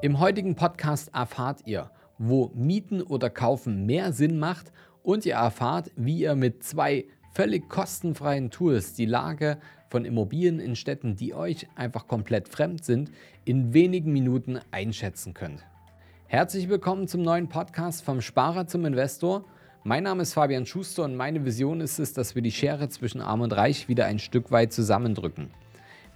Im heutigen Podcast erfahrt ihr, wo Mieten oder Kaufen mehr Sinn macht und ihr erfahrt, wie ihr mit zwei völlig kostenfreien Tools die Lage von Immobilien in Städten, die euch einfach komplett fremd sind, in wenigen Minuten einschätzen könnt. Herzlich willkommen zum neuen Podcast vom Sparer zum Investor. Mein Name ist Fabian Schuster und meine Vision ist es, dass wir die Schere zwischen Arm und Reich wieder ein Stück weit zusammendrücken.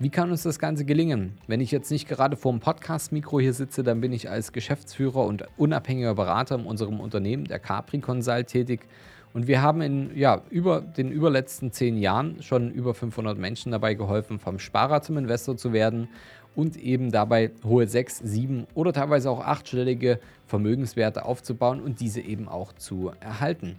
Wie kann uns das Ganze gelingen? Wenn ich jetzt nicht gerade vor dem Podcast-Mikro hier sitze, dann bin ich als Geschäftsführer und unabhängiger Berater in unserem Unternehmen, der Capri Consult, tätig. Und wir haben in ja, über den überletzten zehn Jahren schon über 500 Menschen dabei geholfen, vom Sparer zum Investor zu werden und eben dabei hohe sechs, sieben oder teilweise auch achtstellige Vermögenswerte aufzubauen und diese eben auch zu erhalten.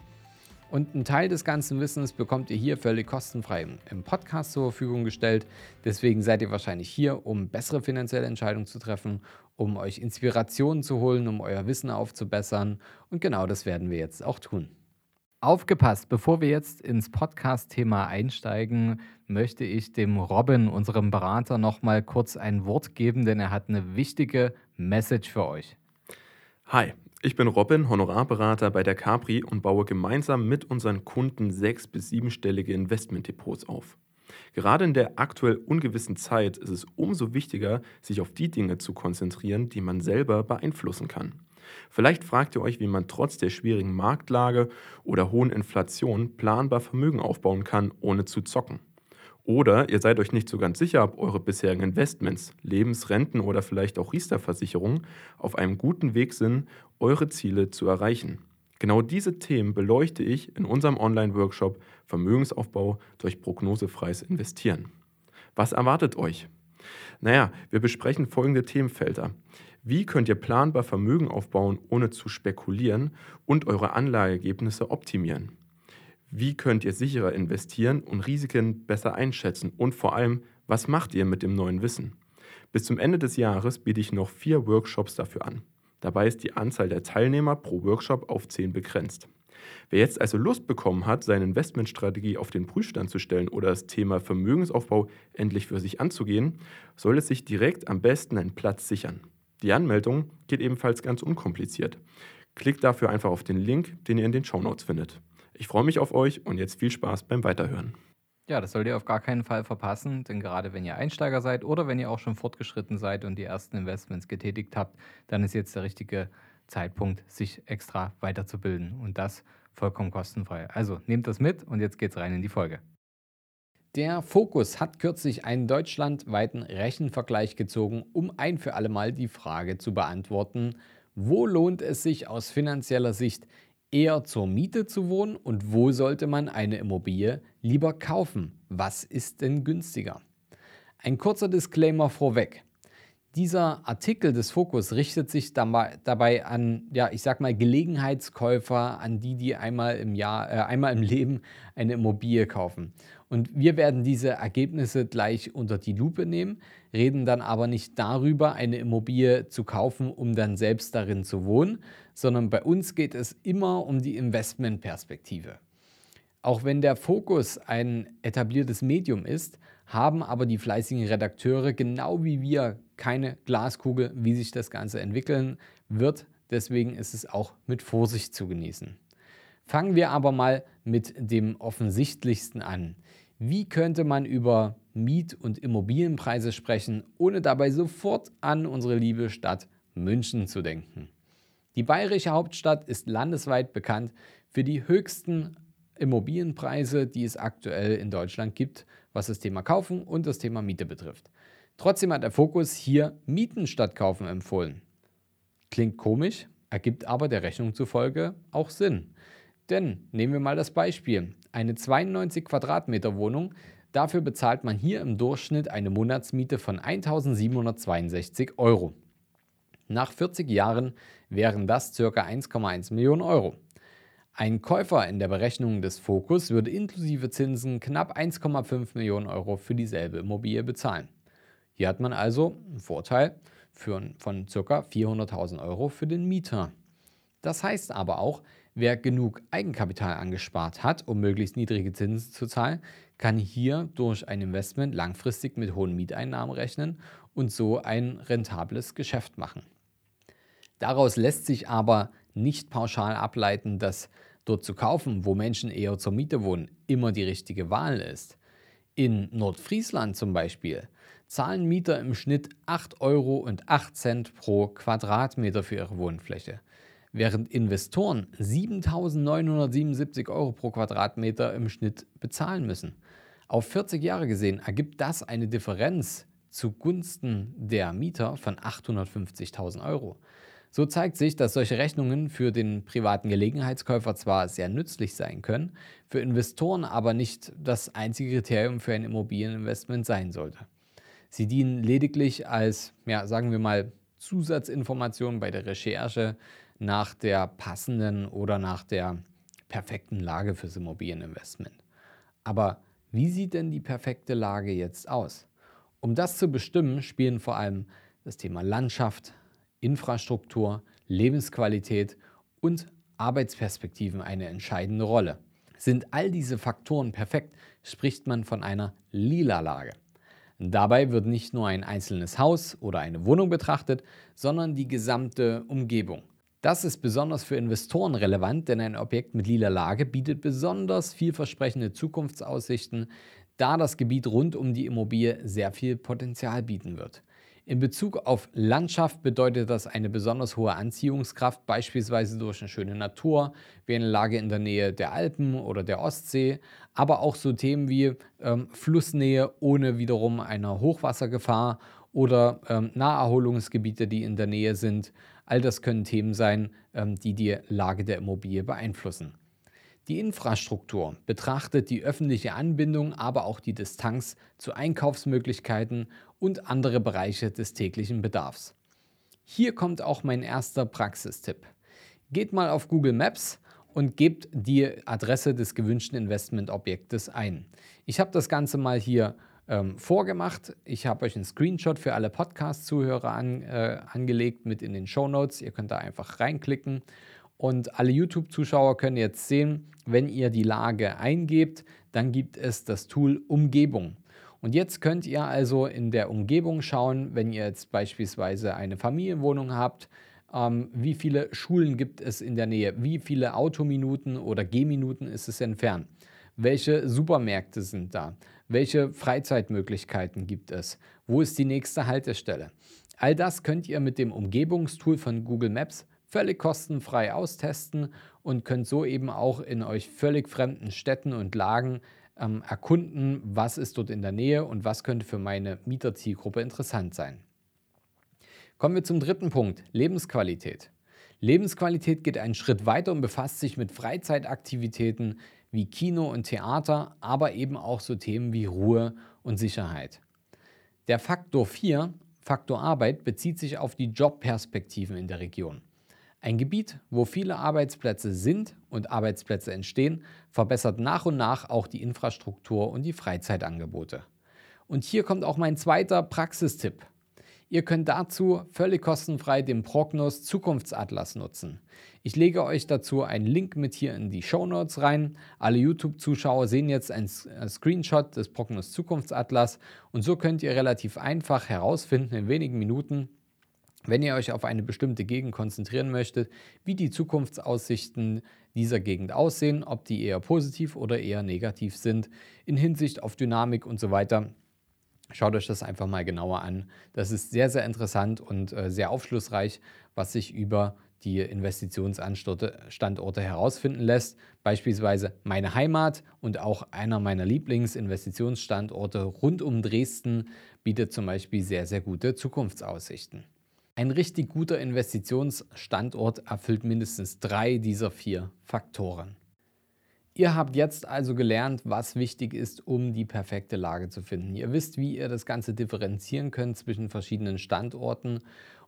Und einen Teil des ganzen Wissens bekommt ihr hier völlig kostenfrei im Podcast zur Verfügung gestellt. Deswegen seid ihr wahrscheinlich hier, um bessere finanzielle Entscheidungen zu treffen, um euch Inspirationen zu holen, um euer Wissen aufzubessern. Und genau das werden wir jetzt auch tun. Aufgepasst, bevor wir jetzt ins Podcast-Thema einsteigen, möchte ich dem Robin, unserem Berater, nochmal kurz ein Wort geben, denn er hat eine wichtige Message für euch. Hi, ich bin Robin, Honorarberater bei der Capri und baue gemeinsam mit unseren Kunden sechs- bis siebenstellige Investmentdepots auf. Gerade in der aktuell ungewissen Zeit ist es umso wichtiger, sich auf die Dinge zu konzentrieren, die man selber beeinflussen kann. Vielleicht fragt ihr euch, wie man trotz der schwierigen Marktlage oder hohen Inflation planbar Vermögen aufbauen kann, ohne zu zocken. Oder ihr seid euch nicht so ganz sicher, ob eure bisherigen Investments, Lebensrenten oder vielleicht auch Riester-Versicherungen auf einem guten Weg sind, eure Ziele zu erreichen. Genau diese Themen beleuchte ich in unserem Online-Workshop Vermögensaufbau durch prognosefreies Investieren. Was erwartet euch? Naja, wir besprechen folgende Themenfelder. Wie könnt ihr planbar Vermögen aufbauen, ohne zu spekulieren und eure Anlageergebnisse optimieren? Wie könnt ihr sicherer investieren und Risiken besser einschätzen? Und vor allem, was macht ihr mit dem neuen Wissen? Bis zum Ende des Jahres biete ich noch vier Workshops dafür an. Dabei ist die Anzahl der Teilnehmer pro Workshop auf zehn begrenzt. Wer jetzt also Lust bekommen hat, seine Investmentstrategie auf den Prüfstand zu stellen oder das Thema Vermögensaufbau endlich für sich anzugehen, soll es sich direkt am besten einen Platz sichern. Die Anmeldung geht ebenfalls ganz unkompliziert. Klickt dafür einfach auf den Link, den ihr in den Show Notes findet. Ich freue mich auf euch und jetzt viel Spaß beim Weiterhören. Ja, das sollt ihr auf gar keinen Fall verpassen, denn gerade wenn ihr Einsteiger seid oder wenn ihr auch schon fortgeschritten seid und die ersten Investments getätigt habt, dann ist jetzt der richtige Zeitpunkt, sich extra weiterzubilden und das vollkommen kostenfrei. Also nehmt das mit und jetzt geht's rein in die Folge. Der Fokus hat kürzlich einen deutschlandweiten Rechenvergleich gezogen, um ein für alle Mal die Frage zu beantworten, wo lohnt es sich aus finanzieller Sicht eher zur Miete zu wohnen und wo sollte man eine Immobilie lieber kaufen? Was ist denn günstiger? Ein kurzer Disclaimer vorweg. Dieser Artikel des Fokus richtet sich dabei an, ja, ich sag mal, Gelegenheitskäufer, an die, die einmal im Jahr, äh, einmal im Leben eine Immobilie kaufen. Und wir werden diese Ergebnisse gleich unter die Lupe nehmen, reden dann aber nicht darüber, eine Immobilie zu kaufen, um dann selbst darin zu wohnen, sondern bei uns geht es immer um die Investmentperspektive. Auch wenn der Fokus ein etabliertes Medium ist, haben aber die fleißigen Redakteure genau wie wir keine Glaskugel, wie sich das Ganze entwickeln wird. Deswegen ist es auch mit Vorsicht zu genießen. Fangen wir aber mal mit dem offensichtlichsten an. Wie könnte man über Miet- und Immobilienpreise sprechen, ohne dabei sofort an unsere liebe Stadt München zu denken? Die bayerische Hauptstadt ist landesweit bekannt für die höchsten Immobilienpreise, die es aktuell in Deutschland gibt, was das Thema Kaufen und das Thema Miete betrifft. Trotzdem hat der Fokus hier Mieten statt Kaufen empfohlen. Klingt komisch, ergibt aber der Rechnung zufolge auch Sinn. Denn nehmen wir mal das Beispiel. Eine 92 Quadratmeter Wohnung, dafür bezahlt man hier im Durchschnitt eine Monatsmiete von 1762 Euro. Nach 40 Jahren wären das ca. 1,1 Millionen Euro. Ein Käufer in der Berechnung des Fokus würde inklusive Zinsen knapp 1,5 Millionen Euro für dieselbe Immobilie bezahlen. Hier hat man also einen Vorteil für, von ca. 400.000 Euro für den Mieter. Das heißt aber auch, wer genug Eigenkapital angespart hat, um möglichst niedrige Zinsen zu zahlen, kann hier durch ein Investment langfristig mit hohen Mieteinnahmen rechnen und so ein rentables Geschäft machen. Daraus lässt sich aber nicht pauschal ableiten, dass dort zu kaufen, wo Menschen eher zur Miete wohnen, immer die richtige Wahl ist. In Nordfriesland zum Beispiel zahlen Mieter im Schnitt 8,08 Euro pro Quadratmeter für ihre Wohnfläche, während Investoren 7.977 Euro pro Quadratmeter im Schnitt bezahlen müssen. Auf 40 Jahre gesehen ergibt das eine Differenz zugunsten der Mieter von 850.000 Euro. So zeigt sich, dass solche Rechnungen für den privaten Gelegenheitskäufer zwar sehr nützlich sein können, für Investoren aber nicht das einzige Kriterium für ein Immobilieninvestment sein sollte. Sie dienen lediglich als, ja, sagen wir mal, Zusatzinformation bei der Recherche nach der passenden oder nach der perfekten Lage fürs Immobilieninvestment. Aber wie sieht denn die perfekte Lage jetzt aus? Um das zu bestimmen, spielen vor allem das Thema Landschaft, Infrastruktur, Lebensqualität und Arbeitsperspektiven eine entscheidende Rolle. Sind all diese Faktoren perfekt, spricht man von einer lila Lage. Dabei wird nicht nur ein einzelnes Haus oder eine Wohnung betrachtet, sondern die gesamte Umgebung. Das ist besonders für Investoren relevant, denn ein Objekt mit lila Lage bietet besonders vielversprechende Zukunftsaussichten, da das Gebiet rund um die Immobilie sehr viel Potenzial bieten wird. In Bezug auf Landschaft bedeutet das eine besonders hohe Anziehungskraft, beispielsweise durch eine schöne Natur, wie eine Lage in der Nähe der Alpen oder der Ostsee, aber auch so Themen wie ähm, Flussnähe ohne wiederum eine Hochwassergefahr oder ähm, Naherholungsgebiete, die in der Nähe sind. All das können Themen sein, ähm, die die Lage der Immobilie beeinflussen. Die Infrastruktur betrachtet die öffentliche Anbindung, aber auch die Distanz zu Einkaufsmöglichkeiten und andere Bereiche des täglichen Bedarfs. Hier kommt auch mein erster Praxistipp. Geht mal auf Google Maps und gebt die Adresse des gewünschten Investmentobjektes ein. Ich habe das Ganze mal hier ähm, vorgemacht. Ich habe euch einen Screenshot für alle Podcast-Zuhörer an, äh, angelegt mit in den Show Notes. Ihr könnt da einfach reinklicken und alle YouTube-Zuschauer können jetzt sehen, wenn ihr die Lage eingebt, dann gibt es das Tool Umgebung. Und jetzt könnt ihr also in der Umgebung schauen, wenn ihr jetzt beispielsweise eine Familienwohnung habt, ähm, wie viele Schulen gibt es in der Nähe, wie viele Autominuten oder Gehminuten ist es entfernt, welche Supermärkte sind da, welche Freizeitmöglichkeiten gibt es, wo ist die nächste Haltestelle. All das könnt ihr mit dem Umgebungstool von Google Maps völlig kostenfrei austesten und könnt so eben auch in euch völlig fremden Städten und Lagen ähm, erkunden, was ist dort in der Nähe und was könnte für meine Mieterzielgruppe interessant sein. Kommen wir zum dritten Punkt, Lebensqualität. Lebensqualität geht einen Schritt weiter und befasst sich mit Freizeitaktivitäten wie Kino und Theater, aber eben auch so Themen wie Ruhe und Sicherheit. Der Faktor 4, Faktor Arbeit, bezieht sich auf die Jobperspektiven in der Region. Ein Gebiet, wo viele Arbeitsplätze sind und Arbeitsplätze entstehen, verbessert nach und nach auch die Infrastruktur und die Freizeitangebote. Und hier kommt auch mein zweiter Praxistipp. Ihr könnt dazu völlig kostenfrei den Prognos Zukunftsatlas nutzen. Ich lege euch dazu einen Link mit hier in die Show Notes rein. Alle YouTube-Zuschauer sehen jetzt einen Screenshot des Prognos Zukunftsatlas und so könnt ihr relativ einfach herausfinden in wenigen Minuten, wenn ihr euch auf eine bestimmte Gegend konzentrieren möchtet, wie die Zukunftsaussichten dieser Gegend aussehen, ob die eher positiv oder eher negativ sind, in Hinsicht auf Dynamik und so weiter. Schaut euch das einfach mal genauer an. Das ist sehr, sehr interessant und äh, sehr aufschlussreich, was sich über die Investitionsstandorte herausfinden lässt. Beispielsweise meine Heimat und auch einer meiner Lieblingsinvestitionsstandorte rund um Dresden bietet zum Beispiel sehr, sehr gute Zukunftsaussichten. Ein richtig guter Investitionsstandort erfüllt mindestens drei dieser vier Faktoren. Ihr habt jetzt also gelernt, was wichtig ist, um die perfekte Lage zu finden. Ihr wisst, wie ihr das Ganze differenzieren könnt zwischen verschiedenen Standorten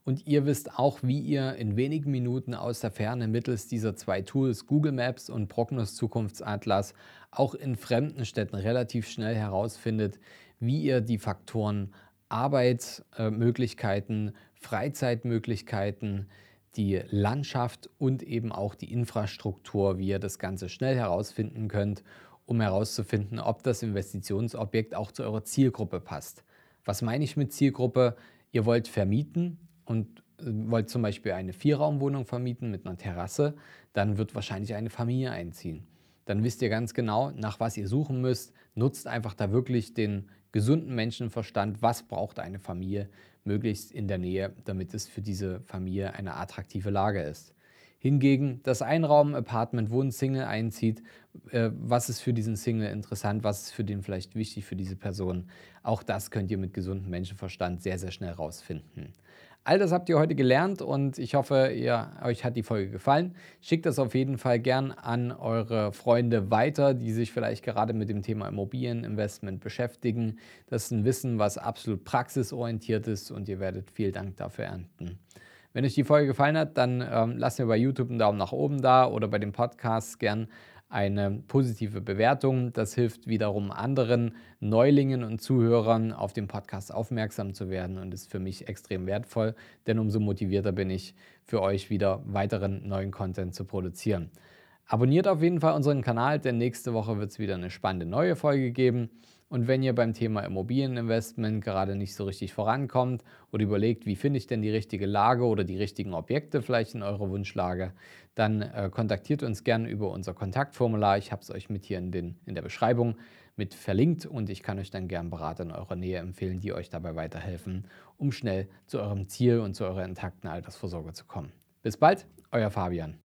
und ihr wisst auch, wie ihr in wenigen Minuten aus der Ferne mittels dieser zwei Tools Google Maps und Prognos Zukunftsatlas auch in fremden Städten relativ schnell herausfindet, wie ihr die Faktoren Arbeitsmöglichkeiten, Freizeitmöglichkeiten, die Landschaft und eben auch die Infrastruktur, wie ihr das Ganze schnell herausfinden könnt, um herauszufinden, ob das Investitionsobjekt auch zu eurer Zielgruppe passt. Was meine ich mit Zielgruppe? Ihr wollt vermieten und wollt zum Beispiel eine Vierraumwohnung vermieten mit einer Terrasse, dann wird wahrscheinlich eine Familie einziehen. Dann wisst ihr ganz genau, nach was ihr suchen müsst. Nutzt einfach da wirklich den gesunden Menschenverstand. Was braucht eine Familie möglichst in der Nähe, damit es für diese Familie eine attraktive Lage ist. Hingegen das Einraum-Apartment, wo ein Single einzieht, äh, was ist für diesen Single interessant, was ist für den vielleicht wichtig für diese Person, auch das könnt ihr mit gesundem Menschenverstand sehr, sehr schnell rausfinden. All das habt ihr heute gelernt und ich hoffe, ihr, euch hat die Folge gefallen. Schickt das auf jeden Fall gern an eure Freunde weiter, die sich vielleicht gerade mit dem Thema Immobilieninvestment beschäftigen. Das ist ein Wissen, was absolut praxisorientiert ist und ihr werdet viel Dank dafür ernten. Wenn euch die Folge gefallen hat, dann ähm, lasst mir bei YouTube einen Daumen nach oben da oder bei dem Podcast gern eine positive Bewertung. Das hilft wiederum anderen Neulingen und Zuhörern auf den Podcast aufmerksam zu werden und ist für mich extrem wertvoll, denn umso motivierter bin ich für euch wieder weiteren neuen Content zu produzieren. Abonniert auf jeden Fall unseren Kanal, denn nächste Woche wird es wieder eine spannende neue Folge geben. Und wenn ihr beim Thema Immobilieninvestment gerade nicht so richtig vorankommt oder überlegt, wie finde ich denn die richtige Lage oder die richtigen Objekte vielleicht in eurer Wunschlage, dann äh, kontaktiert uns gerne über unser Kontaktformular. Ich habe es euch mit hier in, den, in der Beschreibung mit verlinkt und ich kann euch dann gerne Berater in eurer Nähe empfehlen, die euch dabei weiterhelfen, um schnell zu eurem Ziel und zu eurer intakten Altersvorsorge zu kommen. Bis bald, euer Fabian.